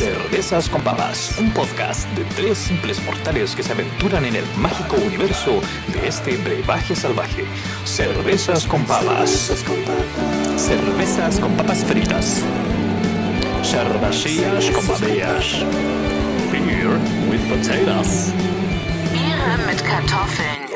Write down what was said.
Cervezas con Papas, un podcast de tres simples mortales que se aventuran en el mágico universo de este brebaje salvaje. Cervezas con Papas. Cervezas con papas fritas. Cervecillas con babillas. Beer with potatoes. Biere mit Kartoffeln.